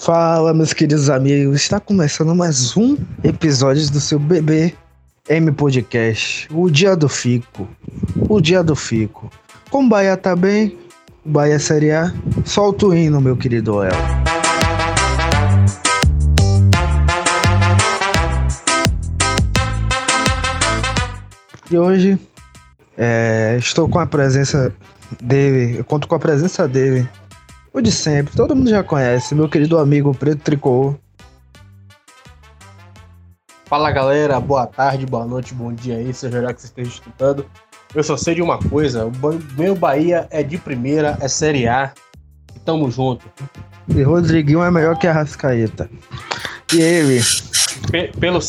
Fala, meus queridos amigos. Está começando mais um episódio do seu bebê M Podcast. O dia do Fico. O dia do Fico. Como o Bahia tá bem, o Bahia Série A, solta o hino, meu querido El. E hoje é, estou com a presença dele, eu conto com a presença dele, o de sempre, todo mundo já conhece, meu querido amigo Preto Tricô. Fala galera, boa tarde, boa noite, bom dia aí, seja lá que você esteja escutando. Eu só sei de uma coisa, o meu Bahia é de primeira, é Série A, e tamo junto. E Rodriguinho é melhor que a Rascaeta. E ele? P pelo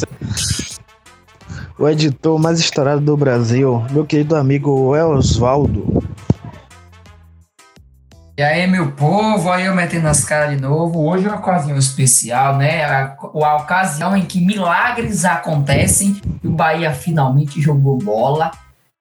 o editor mais estourado do Brasil, meu querido amigo Osvaldo. E aí, meu povo, aí eu metendo as caras de novo. Hoje é uma ocasião especial, né? A, a ocasião em que milagres acontecem e o Bahia finalmente jogou bola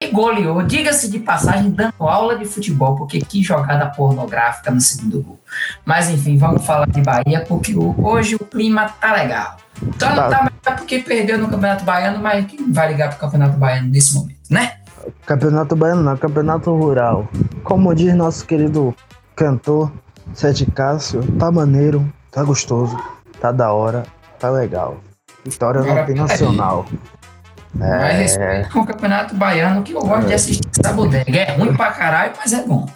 e goleou. Diga-se de passagem, dando aula de futebol, porque que jogada pornográfica no segundo gol. Mas enfim, vamos falar de Bahia, porque hoje o clima tá legal. Então não tá melhor porque perdeu no Campeonato Baiano, mas quem vai ligar pro Campeonato Baiano nesse momento, né? Campeonato Baiano não, Campeonato Rural. Como diz nosso querido cantor Sete Cássio, tá maneiro, tá gostoso, tá da hora, tá legal. Vitória não nacional. É... Mas respeito com o Campeonato Baiano que eu gosto é. de assistir essa bodega. É ruim pra caralho, mas é bom.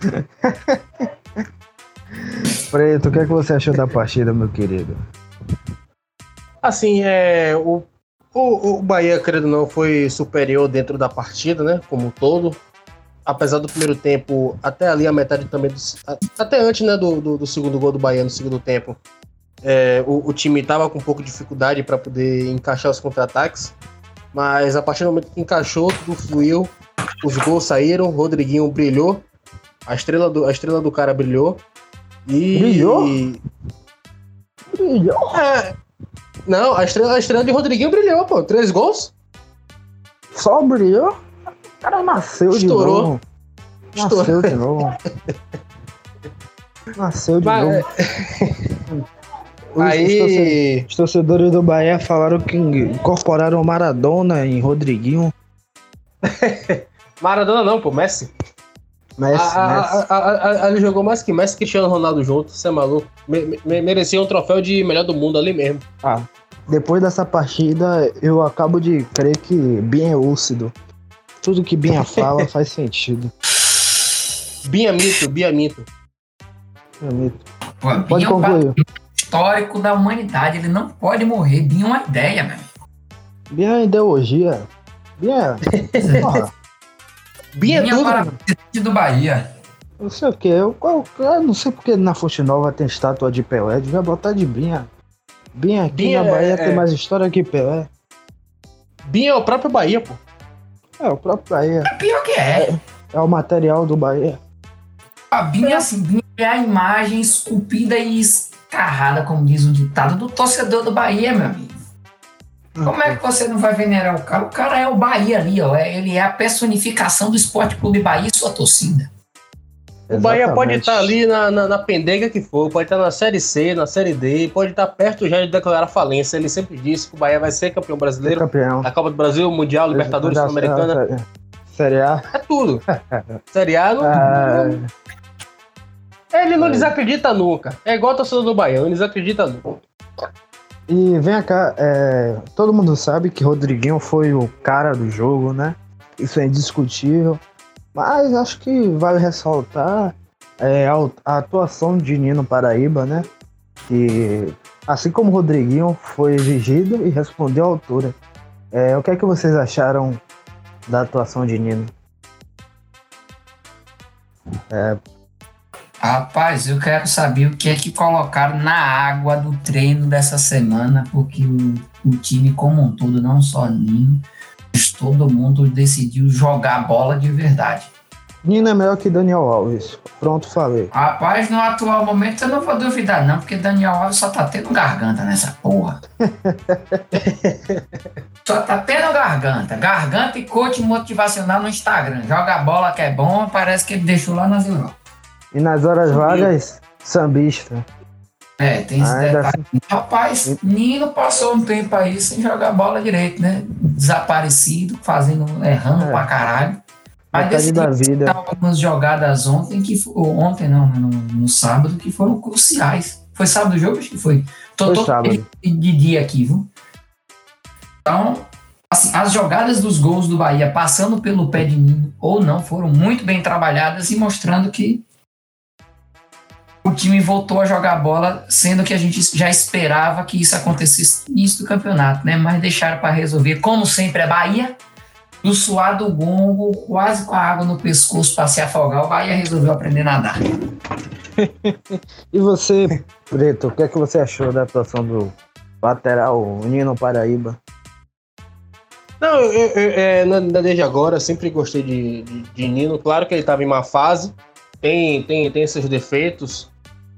Preto, o que, é que você achou da partida, meu querido? Assim, é, o, o, o Bahia, credo não, foi superior dentro da partida, né? Como um todo. Apesar do primeiro tempo, até ali a metade também. Do, até antes né, do, do, do, segundo gol do Bahia no segundo tempo, é, o, o, time estava com um pouco de dificuldade para poder encaixar os contra-ataques. Mas a partir do momento que encaixou, tudo fluiu. Os gols saíram, o Rodriguinho brilhou. A estrela do, a estrela do cara brilhou. E. Brilhou? Brilhou? É, não, a estrela, a estrela de Rodriguinho brilhou, pô. Três gols. Só brilhou? O cara nasceu Estourou. de novo. Nasceu Estourou. de novo. nasceu de Mas... novo. Os, Aí... os, torcedores do Bahia falaram que incorporaram Maradona em Rodriguinho. Maradona não, pô, Messi. Messi, a, Messi. A, a, ele jogou mais que Messi e Cristiano Ronaldo junto, você é maluco. Me, me, merecia um troféu de melhor do mundo ali mesmo. Ah, depois dessa partida, eu acabo de crer que Binha é lúcido. Tudo que Binha fala faz sentido. Binha mito, Binha mito. Binha mito. Pô, Pode Binha concluir. É um histórico da humanidade, ele não pode morrer. Binha é uma ideia, velho. Binha é ideologia. Binha é... Porra. Binha é tudo. Para do Bahia. Não sei o que. Eu, eu, eu, não sei porque na Fonte Nova tem estátua de Pelé. Devia botar de Binha. Binha aqui Binha na Bahia é, tem é... mais história que Pelé. Binha é o próprio Bahia, pô. É, o próprio Bahia. É pior que é. É, é o material do Bahia. A Binha, assim, Binha é a imagem esculpida e escarrada, como diz o ditado, do torcedor do Bahia, meu amigo. Como é que você não vai venerar o cara? O cara é o Bahia ali, ó. É, ele é a personificação do Esporte Clube Bahia e sua torcida. O Bahia pode estar ali na, na, na, pendega que for, pode estar na Série C, na Série D, pode estar perto já de declarar falência. Ele sempre disse que o Bahia vai ser campeão brasileiro, campeão. a Copa do Brasil, Mundial, Libertadores, Sul-Americana. Série A. É tudo. série A não. Ah. Ele não é. desacredita nunca. É igual a torcida do Bahia, não desacredita nunca. E vem cá, é, todo mundo sabe que Rodriguinho foi o cara do jogo, né? Isso é indiscutível. Mas acho que vale ressaltar é, a, atuação de Nino Paraíba, né? Que, assim como Rodriguinho, foi exigido e respondeu à altura. É, o que é que vocês acharam da atuação de Nino? É, Rapaz, eu quero saber o que é que colocaram na água do treino dessa semana, porque o, o time como um todo, não só Nino, todo mundo decidiu jogar bola de verdade. Nino é melhor que Daniel Alves. Pronto, falei. Rapaz, no atual momento eu não vou duvidar, não, porque Daniel Alves só tá tendo garganta nessa porra. só tá tendo garganta. Garganta e coach motivacional no Instagram. Joga bola que é bom, parece que ele deixou lá nas Europa. E nas horas vagas, sambista. É, tem esse Ainda detalhe. Assim. Rapaz, Nino passou um tempo aí sem jogar bola direito, né? Desaparecido, fazendo, errando é. pra caralho. Mas da vida. algumas jogadas ontem, que ontem não, no, no, sábado, que foram cruciais. Foi sábado o jogo? Acho que foi. Tô, foi sábado. De, de dia aqui, viu? Então, assim, as jogadas dos gols do Bahia passando pelo pé de Nino ou não foram muito bem trabalhadas e mostrando que o time voltou a jogar bola, sendo que a gente já esperava que isso acontecesse no início do campeonato, né? Mas deixaram para resolver, como sempre, é Bahia. Do suar do gongo, quase com a água no pescoço para se afogar, o Bahia resolveu aprender a nadar. e você, Preto, o que é que você achou da atuação do lateral Nino Paraíba? Não, eu, eu, é, desde agora, sempre gostei de, de, de Nino. Claro que ele estava em má fase, tem, tem, tem esses defeitos,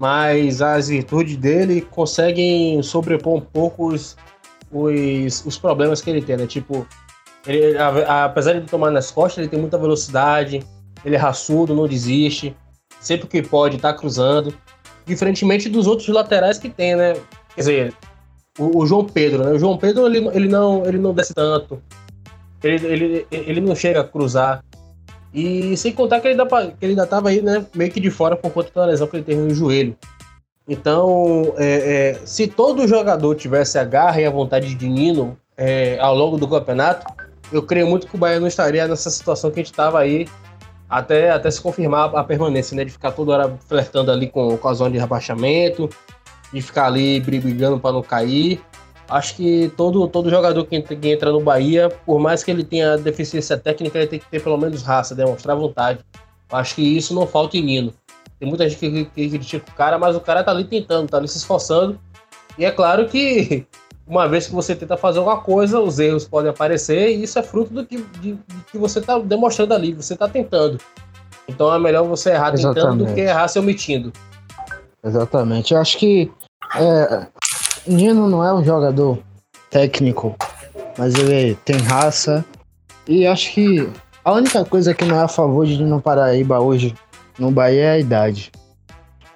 mas as virtudes dele conseguem sobrepor um pouco os, os, os problemas que ele tem, né? Tipo, ele, a, a, apesar de tomar nas costas, ele tem muita velocidade, ele é raçudo, não desiste, sempre que pode tá cruzando, diferentemente dos outros laterais que tem, né? Quer dizer, o, o João Pedro, né? O João Pedro, ele, ele, não, ele não desce tanto, ele, ele, ele não chega a cruzar, e sem contar que ele ainda, que ele ainda tava aí, né, meio que de fora por conta da lesão que ele teve no joelho. Então, é, é, se todo jogador tivesse a garra e a vontade de Nino é, ao longo do campeonato, eu creio muito que o Bahia não estaria nessa situação que a gente estava aí até, até se confirmar a permanência, né? De ficar toda hora flertando ali com, com a zona de rebaixamento, de ficar ali brigando para não cair. Acho que todo, todo jogador que, que entra no Bahia, por mais que ele tenha deficiência técnica, ele tem que ter pelo menos raça, demonstrar vontade. Acho que isso não falta em Nino. Tem muita gente que, que critica o cara, mas o cara tá ali tentando, tá ali se esforçando. E é claro que uma vez que você tenta fazer alguma coisa, os erros podem aparecer e isso é fruto do que, de, de que você está demonstrando ali, você está tentando. Então é melhor você errar Exatamente. tentando do que errar se omitindo. Exatamente. Eu acho que é, Nino não é um jogador técnico, mas ele tem raça. E acho que a única coisa que não é a favor de Nino Paraíba hoje no Bahia é a idade.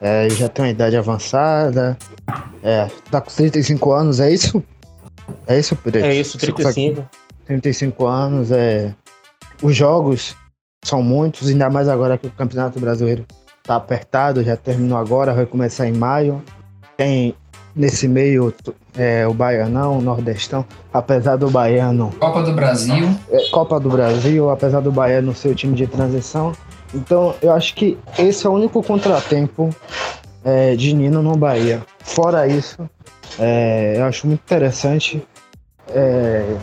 É, já tem uma idade avançada. É, tá com 35 anos, é isso? É isso, Preto? É isso, 35. 35 anos, é. Os jogos são muitos, ainda mais agora que o Campeonato Brasileiro tá apertado, já terminou agora, vai começar em maio. Tem nesse meio é, o Baianão, o Nordestão, apesar do Baiano. Copa do Brasil. É, Copa do Brasil, apesar do Baiano ser o time de transição. Então eu acho que esse é o único contratempo é, de Nino no Bahia. Fora isso, é, eu acho muito interessante é,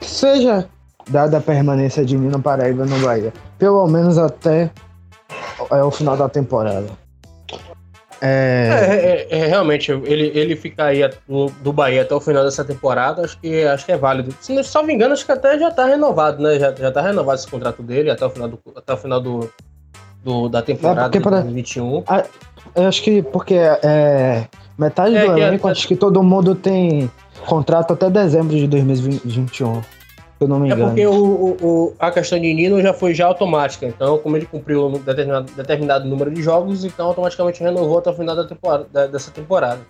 que seja dada a permanência de Nino Paraíba no Bahia. Pelo menos até é, o final da temporada. É... É, é, é, realmente, ele, ele ficar aí do, do Bahia até o final dessa temporada, acho que, acho que é válido. Se não me engano, acho que até já tá renovado, né? Já, já tá renovado esse contrato dele até o final, do, até o final do, do da temporada de 2021. Ah, eu acho que porque é, metade é do elenco, acho que todo mundo tem contrato até dezembro de 2021 eu não me engano. É porque o, o, a questão de Nino já foi já automática. Então, como ele cumpriu um determinado, determinado número de jogos, então automaticamente renovou até o final da temporada, dessa temporada.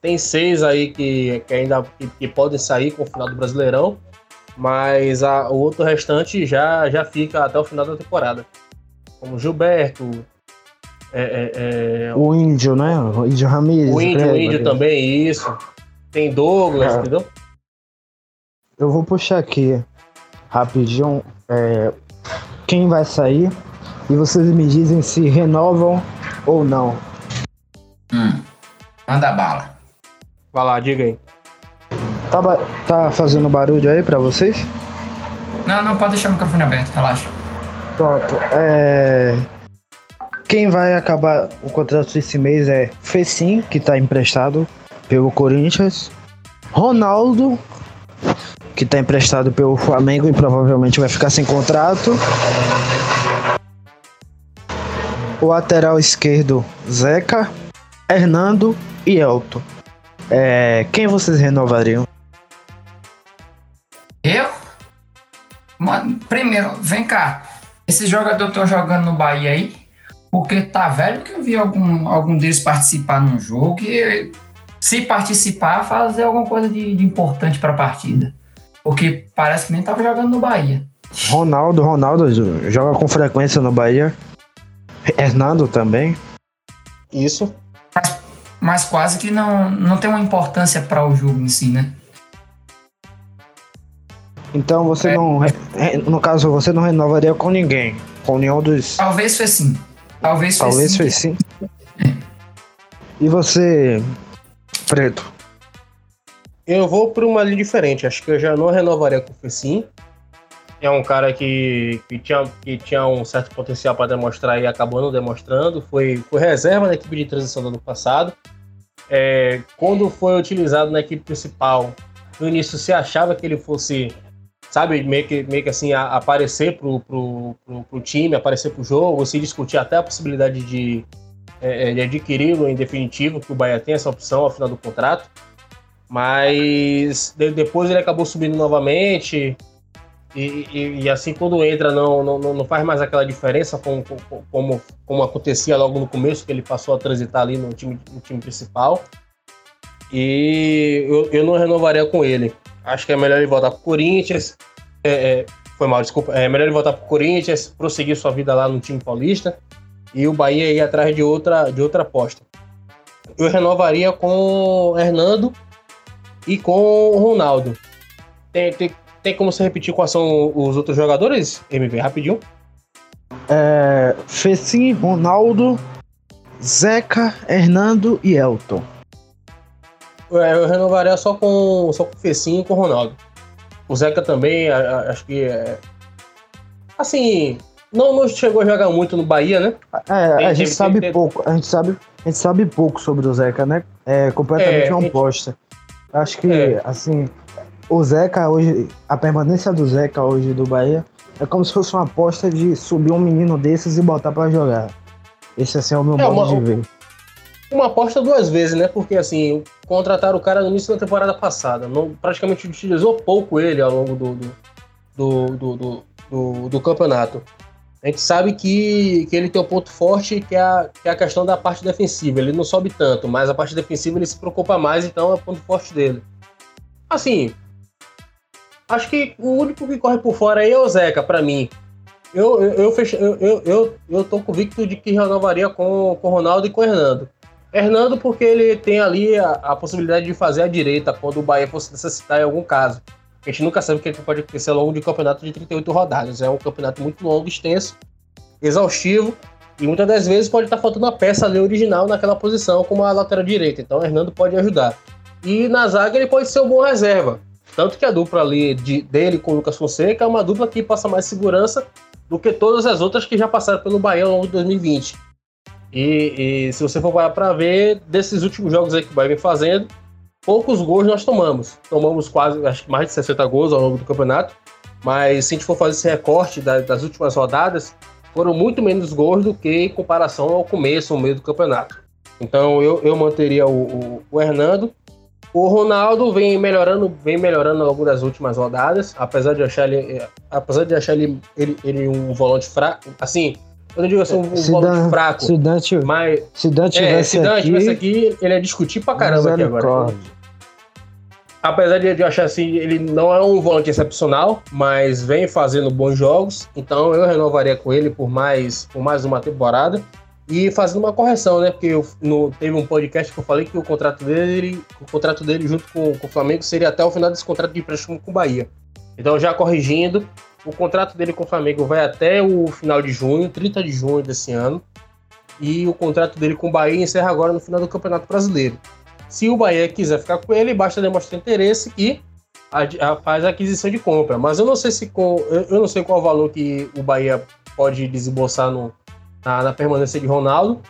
Tem seis aí que, que ainda que, que, podem sair com o final do Brasileirão, mas a, o outro restante já, já fica até o final da temporada. Como Gilberto, é, é, é, o Índio, né? O Índio Ramirez. O Índio, o Índio também, isso. Tem Douglas, é. entendeu? Eu vou puxar aqui rapidinho é, quem vai sair e vocês me dizem se renovam ou não. Hum. Manda bala. Vai lá, diga aí. Tá, tá fazendo barulho aí pra vocês? Não, não, pode deixar o microfone aberto, relaxa. Pronto. É... Quem vai acabar o contrato esse mês é Fecim, que tá emprestado pelo Corinthians. Ronaldo, que está emprestado pelo Flamengo e provavelmente vai ficar sem contrato. O lateral esquerdo, Zeca, Hernando e Elton. É, quem vocês renovariam? Eu? Mano, primeiro, vem cá. Esses jogadores estão jogando no Bahia aí? Porque tá velho que eu vi algum, algum deles participar num jogo e se participar, fazer alguma coisa de, de importante para a partida. Porque parece que nem tava jogando no Bahia. Ronaldo, Ronaldo joga com frequência no Bahia. Hernando também. Isso. Mas, mas quase que não, não tem uma importância para o jogo em si, né? Então você é. não. No caso, você não renovaria com ninguém. Com nenhum dos. Talvez foi sim. Talvez foi Talvez sim. Foi sim. É. E você, Preto? Eu vou por uma linha diferente. Acho que eu já não renovaria com o Fecim. É um cara que, que, tinha, que tinha um certo potencial para demonstrar e acabou não demonstrando. Foi, foi reserva na equipe de transição do ano passado. É, quando foi utilizado na equipe principal, no início se achava que ele fosse sabe, meio que, meio que assim, a, aparecer pro, pro, pro, pro, time, aparecer pro jogo, se discutir até a possibilidade de, é, é, de adquiri-lo em definitivo, que o Bahia tem essa opção ao final do contrato. Mas de, depois ele acabou subindo novamente. E, e, e, assim, quando entra, não, não, não faz mais aquela diferença como, como, como acontecia logo no começo, que ele passou a transitar ali no time, no time principal. E eu, eu não renovaria com ele. Acho que é melhor ele voltar pro Corinthians. É, é, foi mal, desculpa. É melhor ele voltar pro Corinthians, prosseguir sua vida lá no time paulista. E o Bahia ir atrás de outra, de outra aposta. Eu renovaria com Hernando e com o Ronaldo. Tem, tem, tem como você repetir quais são os outros jogadores, MV? Rapidinho. É, Fecim, Ronaldo, Zeca, Hernando e Elton. É, eu renovaria só com, só com o Fecinho e com o Ronaldo. O Zeca também, acho que é. Assim, não, não chegou a jogar muito no Bahia, né? É, tem, a gente tem, sabe tem, pouco. A gente sabe, a gente sabe pouco sobre o Zeca, né? É completamente é, uma aposta. Acho que, é. assim, o Zeca hoje, a permanência do Zeca hoje do Bahia é como se fosse uma aposta de subir um menino desses e botar para jogar. Esse assim é o meu é, modo uma, de ver uma aposta duas vezes, né? Porque assim, contrataram o cara no início da temporada passada. Não, praticamente utilizou pouco ele ao longo do, do, do, do, do, do campeonato. A gente sabe que, que ele tem um ponto forte que é, a, que é a questão da parte defensiva. Ele não sobe tanto, mas a parte defensiva ele se preocupa mais, então é o ponto forte dele. Assim, acho que o único que corre por fora aí é o Zeca, para mim. Eu, eu, eu, fech... eu, eu, eu, eu tô convicto de que renovaria com o Ronaldo e com o Hernando. Hernando, porque ele tem ali a, a, possibilidade de fazer a direita quando o Bahia fosse necessitar em algum caso. A gente nunca sabe o que pode acontecer ao longo de um campeonato de 38 rodadas. É um campeonato muito longo, extenso, exaustivo, e muitas das vezes pode estar faltando a peça ali original naquela posição, como a lateral direita. Então o Hernando pode ajudar. E na zaga ele pode ser um bom reserva. Tanto que a dupla ali de, dele com o Lucas Fonseca é uma dupla que passa mais segurança do que todas as outras que já passaram pelo Bahia ao longo de 2020. E, e se você for para ver, desses últimos jogos aí que o Bahia vem fazendo, poucos gols nós tomamos. Tomamos quase, acho que mais de 60 gols ao longo do campeonato. Mas se a gente for fazer esse recorte das, últimas rodadas, foram muito menos gols do que em comparação ao começo, ao meio do campeonato. Então eu, eu manteria o, o, o Hernando. O Ronaldo vem melhorando, vem melhorando ao longo das últimas rodadas, apesar de achar ele, apesar de achar ele, ele, ele um volante fraco, assim, eu não digo assim, um, se volante fraco. Se Dante, mas, se Dante é, tivesse, se Dante tivesse aqui, ele ia discutir pra caramba aqui agora. Apesar de eu achar assim, ele não é um volante excepcional, mas vem fazendo bons jogos. Então eu renovaria com ele por mais, por mais uma temporada. E fazendo uma correção, né? Porque eu, no, teve um podcast que eu falei que o contrato dele, o contrato dele junto com, com o Flamengo seria até o final desse contrato de empréstimo com o Bahia. Então, já corrigindo, o contrato dele com o Flamengo vai até o final de junho, 30 de junho desse ano. E o contrato dele com o Bahia encerra agora no final do Campeonato Brasileiro. Se o Bahia quiser ficar com ele, basta demonstrar interesse e a, a, faz a aquisição de compra. Mas eu não sei se com, eu, eu não sei qual o valor que o Bahia pode desembolsar no, na, na, permanência de Ronaldo.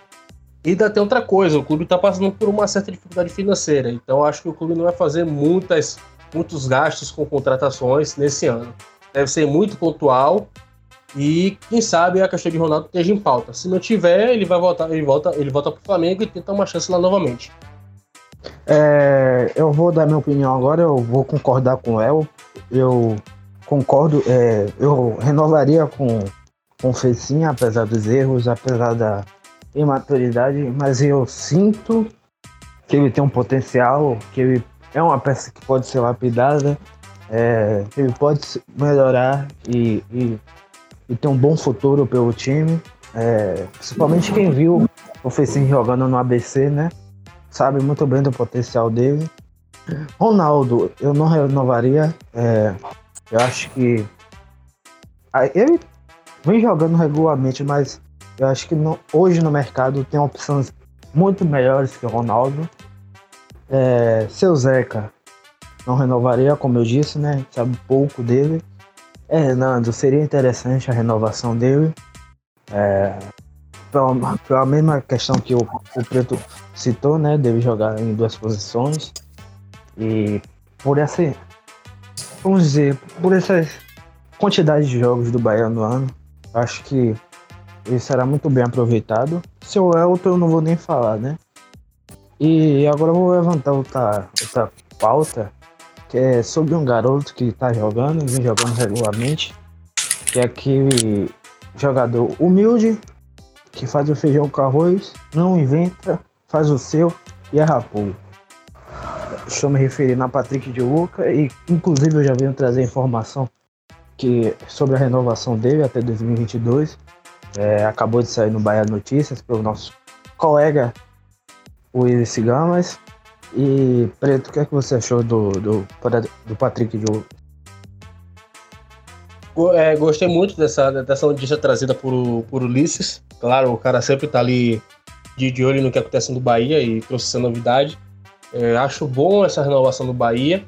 E ainda tem outra coisa, o clube está passando por uma certa dificuldade financeira. Então acho que o clube não vai fazer muitas, muitos gastos com contratações nesse ano deve ser muito pontual e quem sabe a questão de Ronaldo esteja em pauta. Se não tiver, ele vai voltar, ele volta, ele volta para o Flamengo e tenta uma chance lá novamente. É, eu vou dar minha opinião agora, eu vou concordar com o El. Eu concordo, é, eu renovaria com, com Fecinha, apesar dos erros, apesar da imaturidade, mas eu sinto que ele tem um potencial, que ele é uma peça que pode ser lapidada, é, ele pode melhorar e, e, e, ter um bom futuro pelo time. É, principalmente quem viu o Fecinho jogando no ABC, né? Sabe muito bem do potencial dele. Ronaldo, eu não renovaria. É, eu acho que. Ele vem jogando regularmente, mas eu acho que hoje no mercado tem opções muito melhores que o Ronaldo. É, seu Zeca, não renovaria, como eu disse, né? Sabe pouco dele. É, Nando, seria interessante a renovação dele. É, pela, pela mesma questão que o, o Preto citou, né? Deve jogar em duas posições. E por essa. Vamos dizer, por essa quantidade de jogos do Bahia no ano, acho que ele será muito bem aproveitado. Seu Elton eu não vou nem falar, né? E agora eu vou levantar outra, outra pauta, que é sobre um garoto que tá jogando, vem jogando regularmente, que é aquele jogador humilde, que faz o feijão com arroz, não inventa, faz o seu e é raposo. Estou me referindo a Patrick de Luca e inclusive eu já venho trazer informação que sobre a renovação dele até 2022. É, acabou de sair no Bahia Notícias pelo nosso colega Willis Gamas. E Preto, o que é que você achou do, do, do Patrick Luca? É, gostei muito dessa, dessa notícia trazida por, por Ulisses. Claro, o cara sempre tá ali de, de olho no que acontece no Bahia e trouxe essa novidade. É, acho bom essa renovação do Bahia.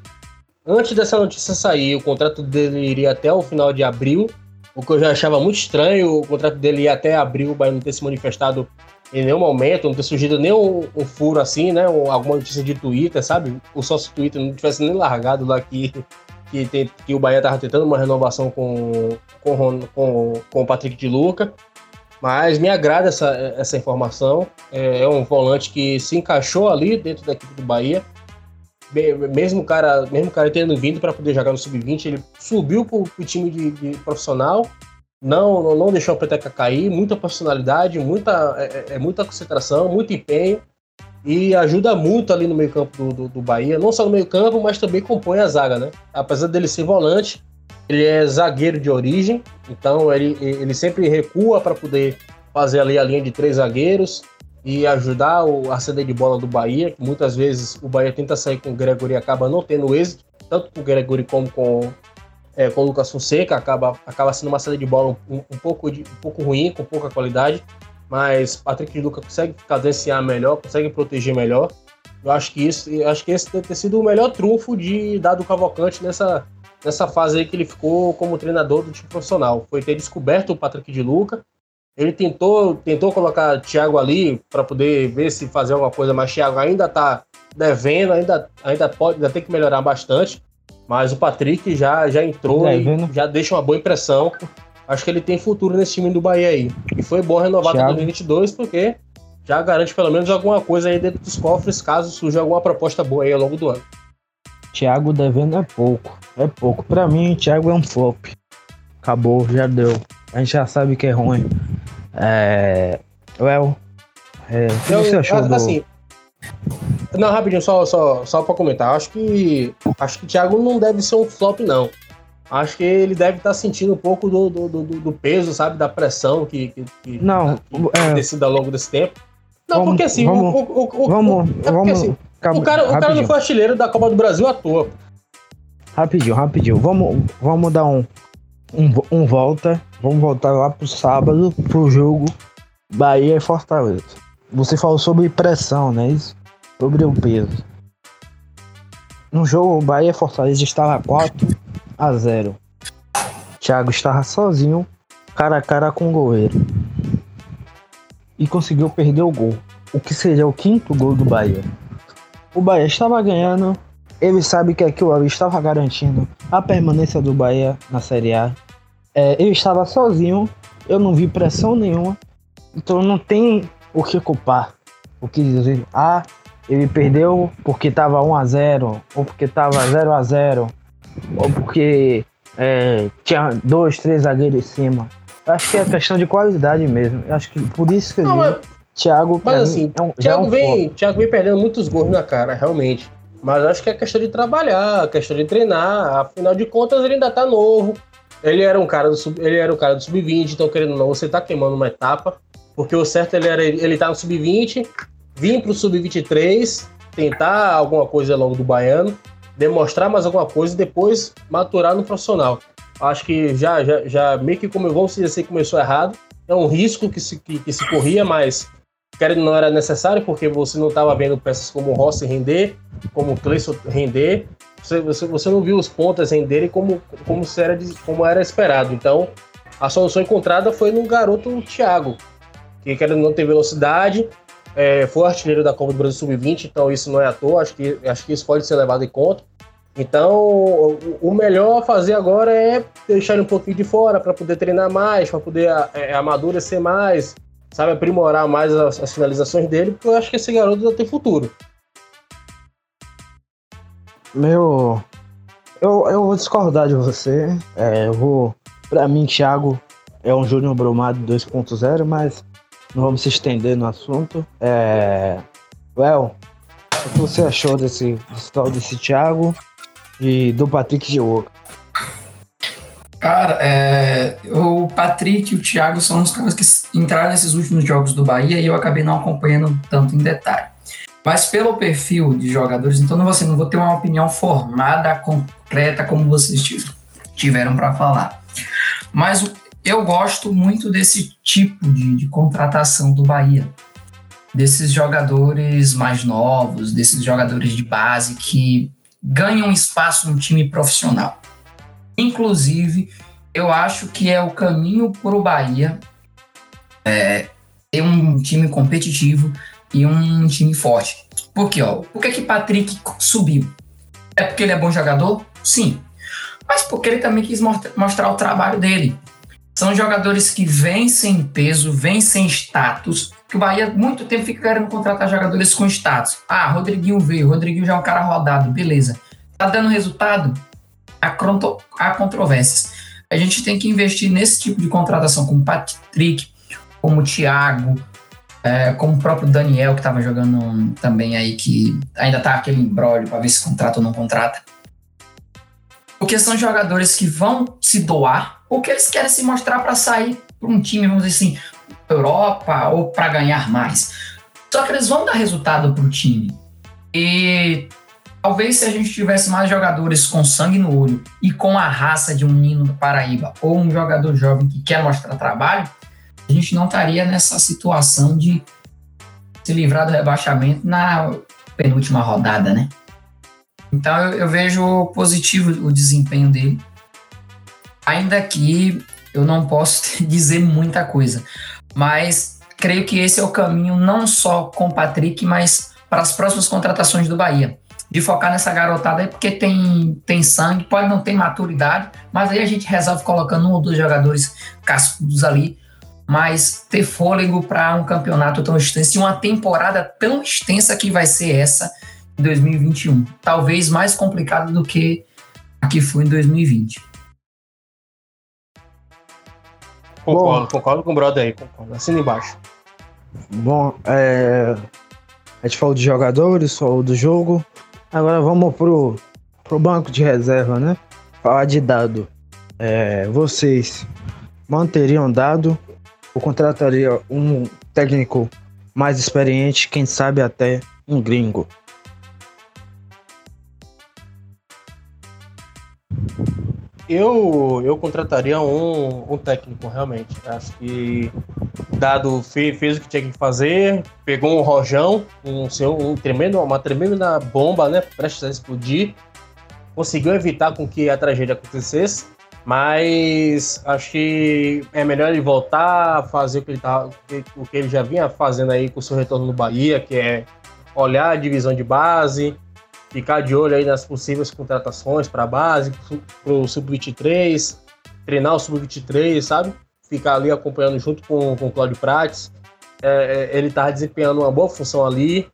Antes dessa notícia sair, o contrato dele iria até o final de abril, o que eu já achava muito estranho. O contrato dele ia até abril, o Bahia não ter se manifestado em nenhum momento, não ter surgido nenhum um furo assim, né? Ou alguma notícia de Twitter, sabe? O sócio Twitter não tivesse nem largado lá que, que, que o Bahia estava tentando uma renovação com, com, com, com o Patrick de Luca. Mas me agrada essa, essa informação. É, é, um volante que se encaixou ali dentro da equipe do Bahia. Mesmo o cara, mesmo cara tendo vindo para poder jogar no sub-20, ele subiu para o time de, de, profissional, não, não, deixou a peteca cair, muita personalidade, muita, é, é, é muita concentração, muito empenho e ajuda muito ali no meio-campo do, do, do, Bahia, não só no meio-campo, mas também compõe a zaga, né? Apesar dele ser volante, ele é zagueiro de origem, então ele, ele sempre recua para poder fazer ali a linha de três zagueiros e ajudar o, a de bola do Bahia, muitas vezes o Bahia tenta sair com o Gregory e acaba não tendo êxito, tanto com o Gregory como com, é, com o Lucas Fonseca, acaba, acaba sendo uma saída de bola um, um, pouco, de, um pouco ruim, com pouca qualidade, mas Patrick Luca consegue cadenciar melhor, consegue proteger melhor. Eu acho que isso, acho que esse deve ter sido o melhor trunfo de Dado Cavalcante nessa, nessa fase aí que ele ficou como treinador do time profissional. Foi ter descoberto o Patrick de Luca. Ele tentou, tentou colocar Thiago ali para poder ver se fazer alguma coisa, mas Thiago ainda está devendo, ainda, ainda pode, ainda tem que melhorar bastante. Mas o Patrick já, já entrou e já deixa uma boa impressão. Acho que ele tem futuro nesse time do Bahia aí. E foi bom renovar para 2022 porque já garante pelo menos alguma coisa aí dentro dos cofres caso surja alguma proposta boa aí ao longo do ano. Thiago devendo é pouco. É pouco. Pra mim, Thiago é um flop. Acabou, já deu. A gente já sabe que é ruim. É. Well, é, o que eu, você achou assim, do... Não, rapidinho, só, só, só pra comentar. Acho que. Acho que o Thiago não deve ser um flop, não. Acho que ele deve estar tá sentindo um pouco do, do, do, do, peso, sabe? Da pressão que, que, que não, que é... descido ao longo desse tempo. Não, vamos, porque assim, vamos, o, o, o, vamos, é porque, assim, Calma, o, cara, o cara não foi artilheiro da Copa do Brasil à toa. Rapidinho, rapidinho. Vamos, vamos dar um, um, um volta. Vamos voltar lá pro sábado, pro jogo Bahia e Fortaleza. Você falou sobre pressão, né? Isso? Sobre o peso. No jogo, Bahia e Fortaleza estava 4 a 0. Thiago estava sozinho, cara a cara com o goleiro. E conseguiu perder o gol. O que seria o quinto gol do Bahia. O Bahia estava ganhando, ele sabe que aquilo ali estava garantindo a permanência do Bahia na Série A. É, ele estava sozinho, eu não vi pressão nenhuma, então não tem o que culpar. O que dizer, ah, ele perdeu porque estava 1 a 0 ou porque estava 0 a 0 ou porque é, tinha dois, três zagueiros em cima. Eu acho que é questão de qualidade mesmo. Eu acho que por isso que eu não, digo, Thiago, Mas assim, é um, Thiago, é um vem, Thiago vem perdendo muitos gols na cara, realmente. Mas acho que é questão de trabalhar, questão de treinar. Afinal de contas, ele ainda tá novo. Ele era um cara do sub, ele era o cara do sub-20, então querendo ou não, você tá queimando uma etapa, porque o certo ele era ele tá no sub-20, vir pro sub-23, tentar alguma coisa logo do baiano, demonstrar mais alguma coisa e depois maturar no profissional. Acho que já já, já meio que como vamos dizer assim, começou errado. É um risco que se, que, que se corria, mas querendo não era necessário, porque você não estava vendo peças como o Rossi render, como o Cleison render, você, você, você não viu os pontas renderem como, como, era, como era esperado. Então, a solução encontrada foi no garoto Thiago, que querendo não ter velocidade, é, foi artilheiro da Copa do Brasil Sub-20, então isso não é à toa, acho que, acho que isso pode ser levado em conta. Então, o melhor a fazer agora é deixar ele um pouquinho de fora para poder treinar mais, para poder é, amadurecer mais, sabe, aprimorar mais as, as, finalizações dele, porque eu acho que esse garoto vai ter futuro. Meu. Eu, eu vou discordar de você. É, eu vou. Pra mim, Thiago é um Júnior Bromado 2.0, mas não vamos se estender no assunto. É. Well, o que você achou desse, desse tal desse Thiago e do Patrick Gioca? Cara, é, o Patrick e o Thiago são os caras que entraram nesses últimos jogos do Bahia e eu acabei não acompanhando tanto em detalhe. Mas pelo perfil de jogadores, então não assim, não vou ter uma opinião formada, completa, como vocês tiveram para falar. Mas eu gosto muito desse tipo de, de contratação do Bahia. Desses jogadores mais novos, desses jogadores de base que ganham espaço no time profissional. Inclusive, eu acho que é o caminho para o Bahia é, ter um time competitivo e um time forte. Por quê? Ó, por que, que Patrick subiu? É porque ele é bom jogador? Sim. Mas porque ele também quis mostrar o trabalho dele. São jogadores que vêm sem peso, vêm sem status. Que o Bahia muito tempo fica querendo contratar jogadores com status. Ah, Rodriguinho veio, Rodriguinho já é um cara rodado, beleza. Tá dando resultado? há, controvérsias. A gente tem que investir nesse tipo de contratação, como Patrick, como Thiago, é, como o próprio Daniel, que estava jogando também aí, que ainda tá aquele embrólio para ver se contrata ou não contrata. Porque são jogadores que vão se doar, ou que eles querem se mostrar para sair para um time, vamos dizer assim, Europa ou para ganhar mais. Só que eles vão dar resultado para o time. E Talvez se a gente tivesse mais jogadores com sangue no olho e com a raça de um Nino do Paraíba ou um jogador jovem que quer mostrar trabalho, a gente não estaria nessa situação de se livrar do rebaixamento na penúltima rodada, né? Então eu, eu vejo positivo o desempenho dele, ainda que eu não posso dizer muita coisa, mas creio que esse é o caminho não só com o Patrick, mas para as próximas contratações do Bahia de focar nessa garotada aí, porque tem, tem sangue, pode não ter maturidade, mas aí a gente resolve colocando um ou dois jogadores cascudos ali, mas ter fôlego para um campeonato tão extenso e uma temporada tão extensa que vai ser essa em 2021. Talvez mais complicado do que a que foi em 2020. Concordo, concordo com o brother aí, concordo. Assina embaixo. Bom, é... a gente falou de jogadores, falou do jogo. Agora vamos pro, pro banco de reserva, né? Falar de dado. É, vocês manteriam dado ou contrataria um técnico mais experiente, quem sabe até um gringo? Eu, eu contrataria um, um técnico, realmente. Acho que Dado fez, fez o que tinha que fazer, pegou um rojão, um, um tremendo, uma tremenda bomba, né? Prestes a explodir. Conseguiu evitar com que a tragédia acontecesse. Mas acho que é melhor ele voltar a fazer o que ele, tá, o que ele já vinha fazendo aí com o seu retorno no Bahia, que é olhar a divisão de base, ficar de olho aí nas possíveis contratações para a base, para o Sub-23, treinar o Sub-23, sabe? Ficar ali acompanhando junto com, com o Cláudio Prates. É, é ele está desempenhando uma boa função ali.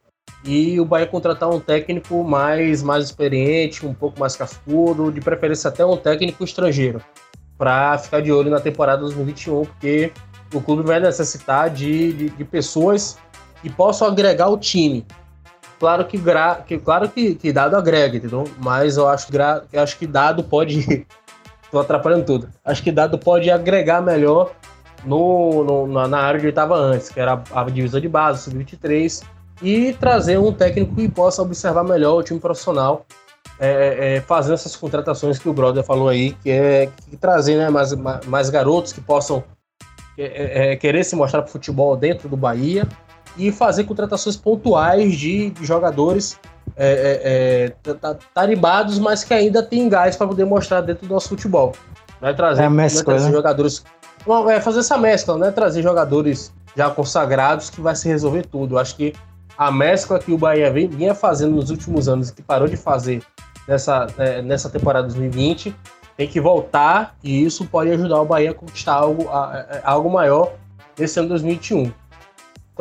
E o Bahia contratar um técnico mais, mais experiente, um pouco mais cascudo, de preferência até um técnico estrangeiro, para ficar de olho na temporada 2021, porque o clube vai necessitar de, de, de pessoas e possam agregar o time. Claro que, gra, que, claro que, que dado agrega, entendeu? Mas eu acho, gra, eu acho que dado pode. Tô atrapalhando tudo. Acho que dado pode agregar melhor no, no na área onde ele estava antes, que era a divisão de base, sub-23, e trazer um técnico que possa observar melhor o time profissional, é, é, fazendo essas contratações que o Brother falou aí, que é que trazer né, mais, mais garotos que possam é, é, é querer se mostrar para futebol dentro do Bahia e fazer contratações pontuais de, de jogadores é, taribados, mas que ainda tem gás para poder mostrar dentro do nosso futebol. Vai trazer, é mescla, trazer né? jogadores. É fazer essa mescla, né? Trazer jogadores já consagrados que vai se resolver tudo. Acho que a mescla que o Bahia vinha fazendo nos últimos anos e que parou de fazer nessa, é, nessa temporada 2020 tem que voltar e isso pode ajudar o Bahia a conquistar algo, a, a, algo maior nesse ano 2021.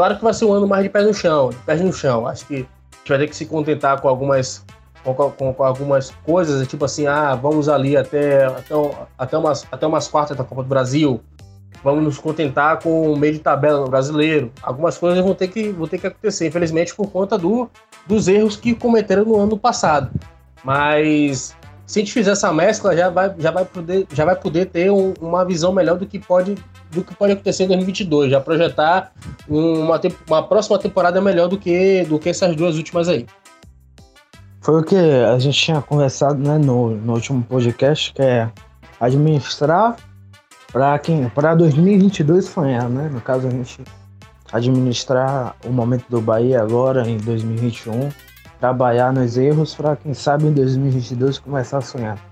Claro que vai ser um ano mais de pé no chão, de pés no chão. Acho que a gente vai ter que se contentar com algumas com, com, com, algumas coisas, tipo assim, ah, vamos ali até, até, até, umas, até umas quartas da Copa do Brasil, vamos nos contentar com o meio de tabela brasileiro. Algumas coisas vão ter que, vão ter que acontecer, infelizmente, por conta do, dos erros que cometeram no ano passado. Mas se a gente fizer essa mescla, já vai, já vai, poder, já vai poder ter um, uma visão melhor do que pode do que pode acontecer em 2022, já projetar uma, uma próxima temporada melhor do que, do que essas duas últimas aí. Foi o que a gente tinha conversado né, no, no último podcast, que é administrar para quem para 2022 sonhar, né? No caso a gente administrar o momento do Bahia agora em 2021, trabalhar nos erros para quem sabe em 2022 começar a sonhar.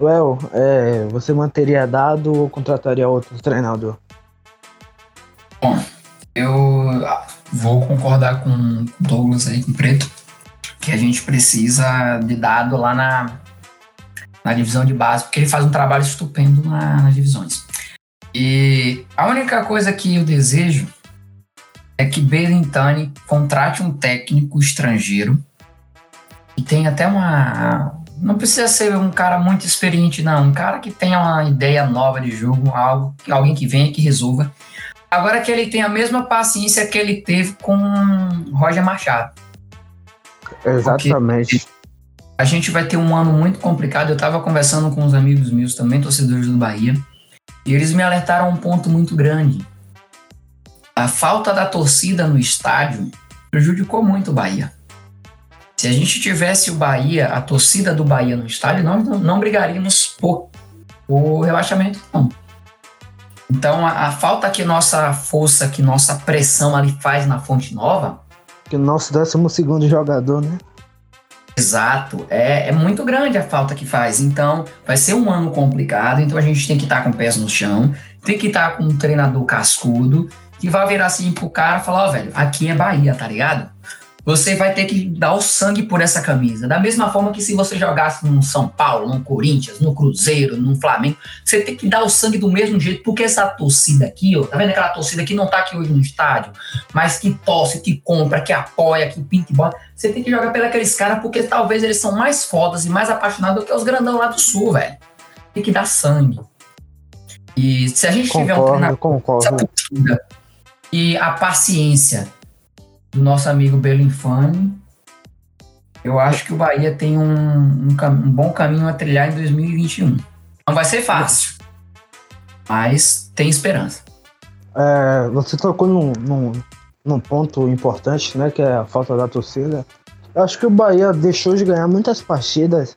Well, é, você manteria dado ou contrataria outro treinador? Bom, eu vou concordar com Douglas aí, com Preto, que a gente precisa de dado lá na, na divisão de base, porque ele faz um trabalho estupendo na, nas divisões. E a única coisa que eu desejo é que Belintani contrate um técnico estrangeiro e tenha até uma. Não precisa ser um cara muito experiente, não. Um cara que tenha uma ideia nova de jogo, algo, alguém que venha que resolva. Agora que ele tem a mesma paciência que ele teve com Roger Machado. Exatamente. Porque a gente vai ter um ano muito complicado. Eu estava conversando com uns amigos meus também, torcedores do Bahia, e eles me alertaram um ponto muito grande. A falta da torcida no estádio prejudicou muito o Bahia. Se a gente tivesse o Bahia, a torcida do Bahia no estádio, nós não, não brigaríamos por, por rebaixamento, não. Então, a, a, falta que nossa força, que nossa pressão ali faz na Fonte Nova. Que o nosso décimo segundo jogador, né? Exato. É, é muito grande a falta que faz. Então, vai ser um ano complicado. Então, a gente tem que estar com pés no chão, tem que estar com um treinador cascudo, que vai virar assim pro cara e falar: Ó, oh, velho, aqui é Bahia, tá ligado? Você vai ter que dar o sangue por essa camisa. Da mesma forma que se você jogasse no São Paulo, no Corinthians, no Cruzeiro, no Flamengo, você tem que dar o sangue do mesmo jeito, porque essa torcida aqui, ó, tá vendo aquela torcida que não tá aqui hoje no estádio, mas que torce, que compra, que apoia, que pinta e bota, você tem que jogar pelos caras, porque talvez eles são mais fodas e mais apaixonados do que os grandão lá do sul, velho. Tem que dar sangue. E se a gente concordo, tiver um treinador concordo. e a paciência do nosso amigo Belinfani. Eu acho que o Bahia tem um, um, um, bom caminho a trilhar em 2021. Não vai ser fácil, mas tem esperança. É, você tocou num, num, num, ponto importante, né, que é a falta da torcida. Eu acho que o Bahia deixou de ganhar muitas partidas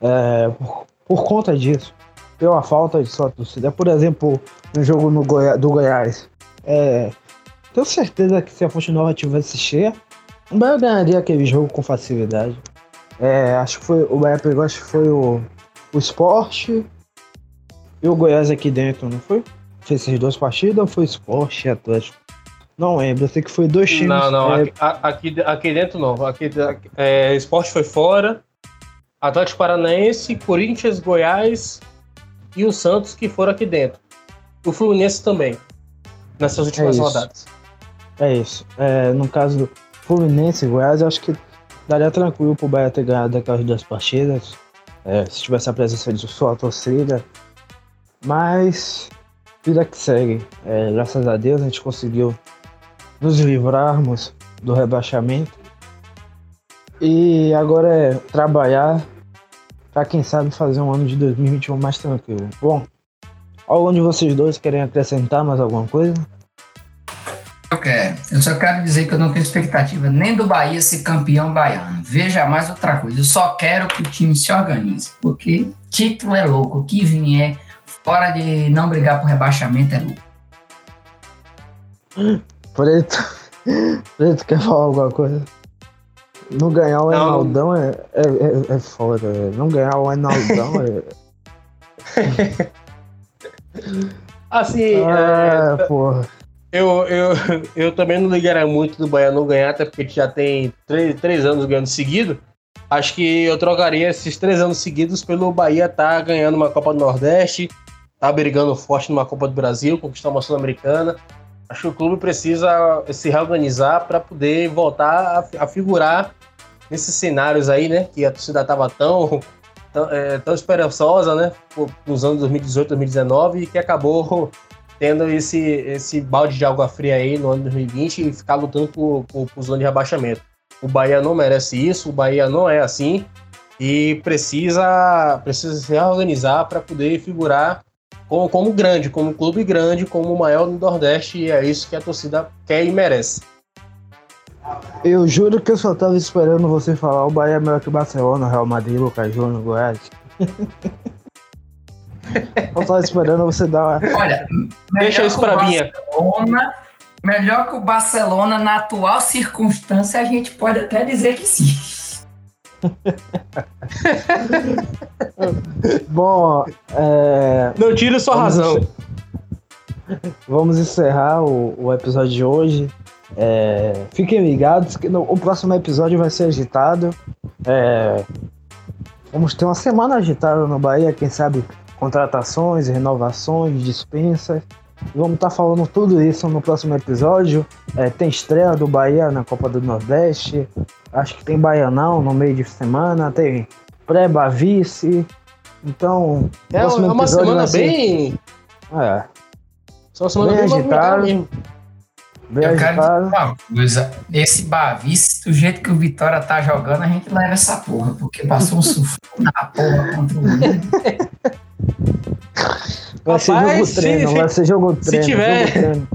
é, por, por, conta disso, pela falta de sua torcida. Por exemplo, no jogo no Goi do Goiás, é, tenho certeza que se a Fonte Nova tivesse cheia, o Bahia ganharia aquele jogo com facilidade. É, acho que foi. O Bahia pegou, acho que foi o, o Esporte e o Goiás aqui dentro, não foi? Fez essas duas partidas ou foi Esporte e Atlético? Não lembro, eu sei que foi dois times. Não, não, é... aqui, aqui, dentro não. Aqui, é, Esporte foi fora. Atlético Paranaense, Corinthians, Goiás e o Santos que foram aqui dentro. O Fluminense também, nessas últimas é rodadas. É isso. É, no caso do Fluminense e Goiás, eu acho que daria tranquilo pro Bahia ter ganhado aquelas duas partidas. É, se tivesse a presença de sua torcida. Mas vida que segue. É, graças a Deus a gente conseguiu nos livrarmos do rebaixamento. E agora é trabalhar para quem sabe fazer um ano de 2021 mais tranquilo. Bom, onde vocês dois querem acrescentar mais alguma coisa? Eu quero. Eu só quero dizer que eu não tenho expectativa nem do Bahia ser campeão baiano. Veja mais outra coisa. Eu só quero que o time se organize. Porque título é louco. O que vier fora de não brigar por rebaixamento é louco. Preto. Preto, quer falar alguma coisa? Não ganhar o Enaldão é, é, é, é foda. Não ganhar o Enaldão é. assim. Ah, é, porra. Eu, eu, eu também não ligaria muito do Bahia não ganhar, até porque a gente já tem três, três anos ganhando seguido. Acho que eu trocaria esses três anos seguidos pelo Bahia estar tá ganhando uma Copa do Nordeste, tá brigando forte numa Copa do Brasil, conquistar uma Sul-Americana. Acho que o clube precisa se reorganizar para poder voltar a, a, figurar nesses cenários aí, né? Que a torcida estava tão, tão, é, tão esperançosa, né? Nos anos 2018, 2019 e que acabou tendo esse, esse balde de água fria aí no ano 2020 e ficar lutando por, por, por zona de rebaixamento. O Bahia não merece isso, o Bahia não é assim e precisa, precisa se reorganizar para poder figurar como, como grande, como clube grande, como o maior do Nordeste, e é isso que a torcida quer e merece. Eu juro que eu só tava esperando você falar o Bahia é melhor que o Barcelona, Real Madrid, Lucas Júnior, Goiás. eu tava esperando você dar uma... Olha, deixa isso pra mim. Melhor que o Barcelona na atual circunstância, a gente pode até dizer que sim. Bom, é... não tira sua vamos razão. Vamos encerrar o, o episódio de hoje. É... Fiquem ligados que no, o próximo episódio vai ser agitado. É... Vamos ter uma semana agitada no Bahia, quem sabe contratações, renovações, dispensas. Vamos estar tá falando tudo isso no próximo episódio. É, tem estreia do Bahia na Copa do Nordeste. Acho que tem Baianão no meio de semana. Tem pré-Bavice. Então, é, é uma semana ser... bem. É. Só uma semana bem, bem agitada. Bem Eu agitado. quero esse Bavice, do jeito que o Vitória tá jogando, a gente leva essa porra, porque passou um sufoco na porra contra o Vai ser jogo treino, vai ser jogo treino. Se tiver. Treino.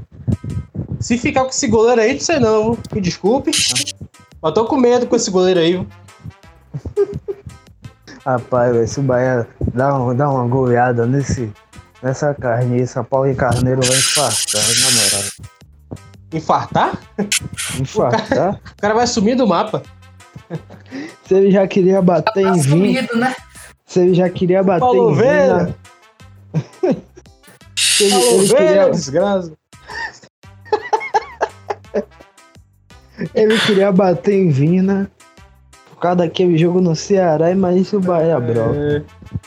Se ficar com esse goleiro aí, não sei não, me desculpe. Mas tô com medo com esse goleiro aí. Rapaz, se o Bahia dá, um, dá uma goleada nesse, nessa carniça, Paulo e Carneiro vai infartar, na moral. Infartar? Infartar? O cara, o cara vai sumir do mapa. Se ele já queria bater tá em vinho. Né? Se ele já queria bater Paulo em vinho ele, ele queria... desgraça. ele queria bater em Vina por causa daquele jogo no Ceará, mas isso o Bahia, bro. É,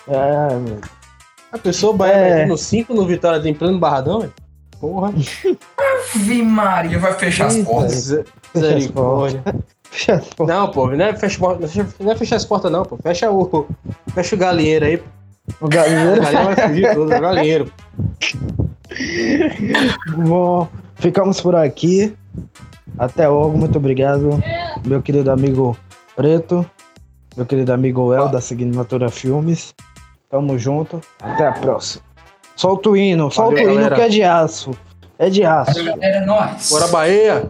é meu. A pessoa Bahia é. no 5 no Vitória tem plano barradão, velho? Porra. Vi Maria, vai fechar as portas. Misericórdia. Não, pô, não é, fecha, não é fechar as portas, não, pô. Fecha o, fecha o galinheiro aí, o galinheiro. o galinheiro vai fugir tudo, o galinheiro. Bom, ficamos por aqui. Até logo, muito obrigado, meu querido amigo Preto, meu querido amigo El, da Signatura Filmes. Tamo junto, até a próxima. Solta o hino, solta Valeu, o hino galera. que é de aço. É de aço. Era nós. Bora Bahia!